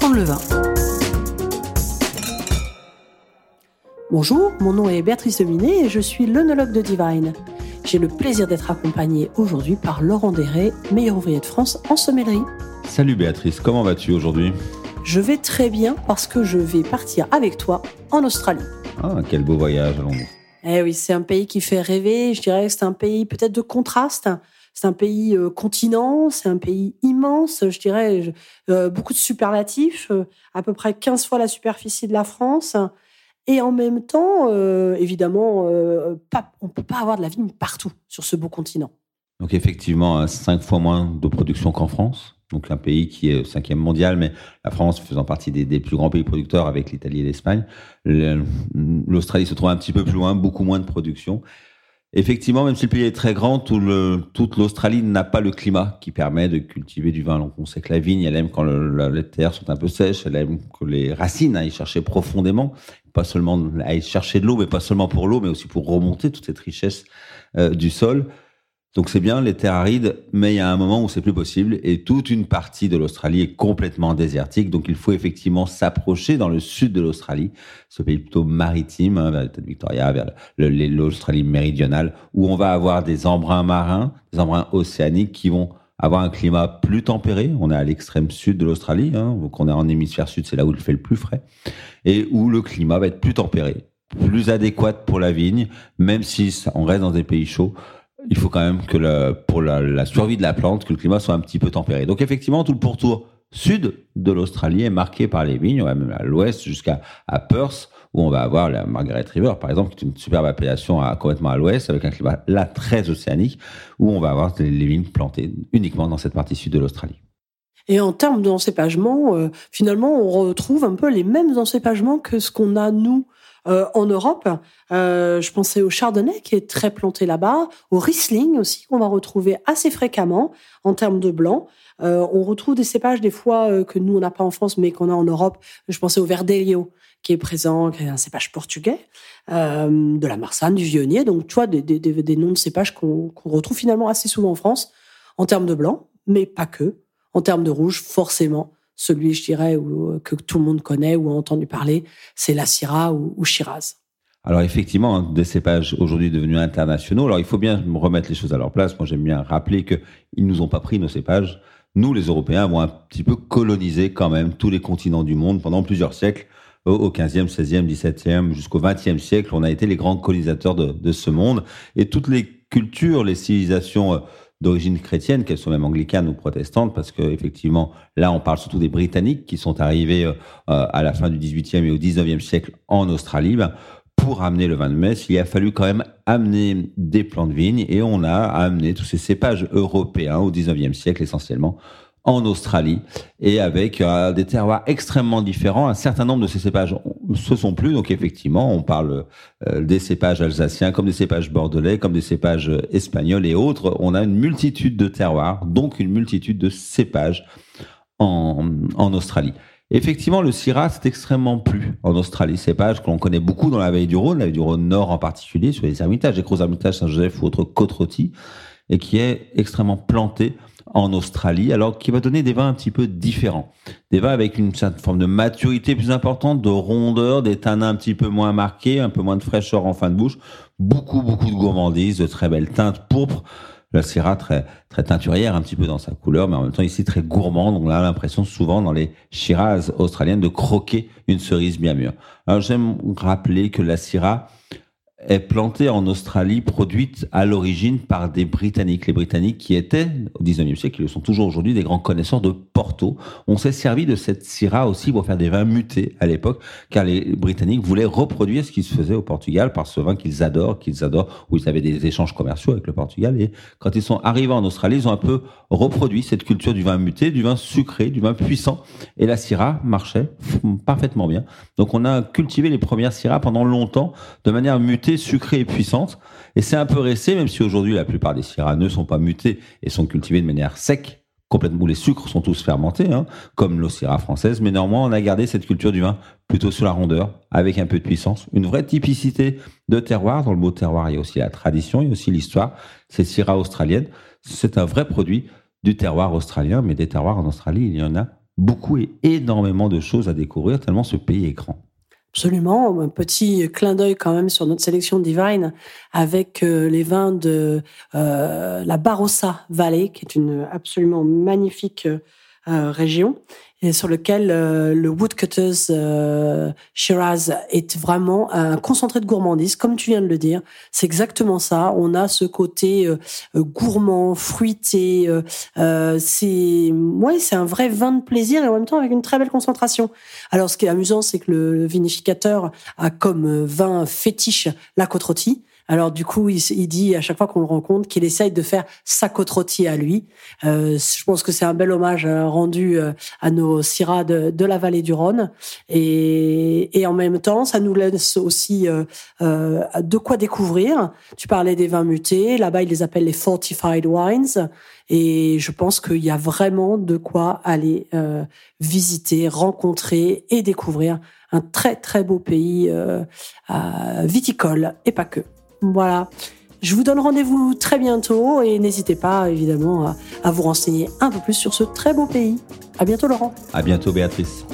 apprendre le vin. Bonjour, mon nom est Béatrice Minet et je suis l'œnologue de Divine. J'ai le plaisir d'être accompagnée aujourd'hui par Laurent Deret, meilleur ouvrier de France en sommellerie. Salut Béatrice, comment vas-tu aujourd'hui? Je vais très bien parce que je vais partir avec toi en Australie. Ah, quel beau voyage, allons-nous. Eh oui, c'est un pays qui fait rêver. Je dirais que c'est un pays peut-être de contraste. C'est un pays euh, continent, c'est un pays immense, je dirais, euh, beaucoup de superlatifs, euh, à peu près 15 fois la superficie de la France. Et en même temps, évidemment, on ne peut pas avoir de la vigne partout sur ce beau continent. Donc effectivement, 5 fois moins de production qu'en France. Donc un pays qui est cinquième mondial, mais la France faisant partie des plus grands pays producteurs avec l'Italie et l'Espagne. L'Australie se trouve un petit peu plus loin, beaucoup moins de production. Effectivement, même si le pays est très grand, toute l'Australie n'a pas le climat qui permet de cultiver du vin. Donc, on sait que la vigne, elle aime quand les terres sont un peu sèches, elle aime que les racines aillent chercher profondément, pas seulement aillent chercher de l'eau, mais pas seulement pour l'eau, mais aussi pour remonter toute cette richesse euh, du sol. Donc c'est bien les terres arides, mais il y a un moment où c'est plus possible et toute une partie de l'Australie est complètement désertique. Donc il faut effectivement s'approcher dans le sud de l'Australie, ce pays plutôt maritime, hein, vers l'État de Victoria, vers l'Australie méridionale, où on va avoir des embruns marins, des embruns océaniques qui vont avoir un climat plus tempéré. On est à l'extrême sud de l'Australie, hein, donc on est en hémisphère sud, c'est là où il fait le plus frais, et où le climat va être plus tempéré, plus adéquat pour la vigne, même si on reste dans des pays chauds il faut quand même que pour la, survie de la plante, que le climat soit un petit peu tempéré. Donc effectivement, tout le pourtour sud de l'Australie est marqué par les vignes, même à l'ouest jusqu'à à Perth, où on va avoir la Margaret River, par exemple, qui est une superbe appellation à, complètement à l'ouest, avec un climat là très océanique, où on va avoir les, vignes plantées uniquement dans cette partie sud de l'Australie. Et en termes d'encépagement, euh, finalement, on retrouve un peu les mêmes encépagements que ce qu'on a, nous, euh, en Europe. Euh, je pensais au chardonnay qui est très planté là-bas, au riesling aussi qu'on va retrouver assez fréquemment en termes de blanc. Euh, on retrouve des cépages des fois que nous on n'a pas en France mais qu'on a en Europe. Je pensais au verdelho qui est présent, qui est un cépage portugais, de la marsanne, du vionnier. Donc tu vois des, noms de cépages qu'on retrouve finalement assez souvent en France en termes de blanc, mais pas que. En termes de rouge, forcément, celui, je dirais, où, que tout le monde connaît ou a entendu parler, c'est la Syrah ou, Shiraz. Alors effectivement, hein, des cépages aujourd'hui devenus internationaux. Alors il faut bien remettre les choses à leur place. Moi j'aime bien rappeler qu'ils nous ont pas pris nos cépages. Nous, les Européens, avons un petit peu colonisé quand même tous les continents du monde pendant plusieurs siècles. Au 15e, 16e, 17e, jusqu'au 20e siècle, on a été les grands colonisateurs de, de ce monde. Et toutes les cultures, les civilisations euh, d'origine chrétienne, qu'elles soient même anglicanes ou protestantes, parce que effectivement, là, on parle surtout des Britanniques qui sont arrivés euh, à la fin du XVIIIe et au XIXe siècle en Australie. Ben, pour amener le vin de messe, il a fallu quand même amener des plants de vigne et on a amené tous ces cépages européens au XIXe siècle essentiellement en Australie et avec euh, des terroirs extrêmement différents. Un certain nombre de ces cépages se sont plus. Donc effectivement, on parle euh, des cépages alsaciens comme des cépages bordelais, comme des cépages euh, espagnols et autres. On a une multitude de terroirs, donc une multitude de cépages en, Australie. Effectivement, le Syrah, c'est extrêmement plus en Australie. Cépage que l'on connaît beaucoup dans la vallée du Rhône, la vallée du Rhône Nord en particulier, sur les Hermitages, les Gros Hermitages Saint-Joseph ou autres côtes et qui est extrêmement planté en Australie, alors qui va donner des vins un petit peu différents. Des vins avec une certaine forme de maturité plus importante, de rondeur, des tanins un petit peu moins marqués, un peu moins de fraîcheur en fin de bouche, beaucoup, beaucoup de gourmandise, de très belles teintes pourpres. La Syrah très, très teinturière un petit peu dans sa couleur, mais en même temps ici très gourmand. Donc on a l'impression souvent dans les Shiraz australiennes de croquer une cerise bien mûre. Alors j'aime rappeler que la Syrah, est plantée en Australie, produite à l'origine par des Britanniques. Les Britanniques qui étaient, au 19e siècle, ils sont toujours aujourd'hui des grands connaisseurs de Porto. On s'est servi de cette Syrah aussi pour faire des vins mutés à l'époque, car les Britanniques voulaient reproduire ce qui se faisait au Portugal par ce vin qu'ils adorent, qu'ils adorent, où ils avaient des échanges commerciaux avec le Portugal. Et quand ils sont arrivés en Australie, ils ont un peu reproduit cette culture du vin muté, du vin sucré, du vin puissant. Et la Syrah marchait parfaitement bien. Donc on a cultivé les premières Syrah pendant longtemps de manière mutée sucrée et puissante. Et c'est un peu resté, même si aujourd'hui la plupart des syrahs ne sont pas mutés et sont cultivés de manière sec, complètement où les sucres sont tous fermentés, hein, comme l'eau syrah française. Mais néanmoins, on a gardé cette culture du vin plutôt sur la rondeur, avec un peu de puissance, une vraie typicité de terroir. Dans le mot terroir, il y a aussi la tradition, il y a aussi l'histoire. C'est syrah australienne. C'est un vrai produit du terroir australien, mais des terroirs en Australie, il y en a beaucoup et énormément de choses à découvrir tellement ce pays est grand. Absolument, un petit clin d'œil quand même sur notre sélection divine avec euh, les vins de euh, la Barossa Valley, qui est une absolument magnifique euh, région et sur lequel euh, le Woodcutters euh, Shiraz est vraiment un concentré de gourmandise, comme tu viens de le dire. C'est exactement ça. On a ce côté euh, gourmand, fruité. c'est, ouais, c'est un vrai vin de plaisir et en même temps avec une très belle concentration. Alors, ce qui est amusant, c'est que le vinificateur a comme vin fétiche la côte rôtie. Alors du coup, il, dit à chaque fois qu'on le rencontre qu'il essaye de faire sa côte rôtie à lui. Euh, je pense que c'est un bel hommage euh, rendu euh, à nos Syrah de, la vallée du Rhône. Et, en même temps, ça nous laisse aussi de quoi découvrir. Tu parlais des vins mutés. Là-bas, ils les appellent les fortified wines. Et je pense qu'il y a vraiment de quoi aller visiter, rencontrer et découvrir un très très beau pays viticole et pas que. Voilà. Je vous donne rendez-vous très bientôt et n'hésitez pas évidemment à, vous renseigner un peu plus sur ce très beau pays. À bientôt Laurent. À bientôt Béatrice.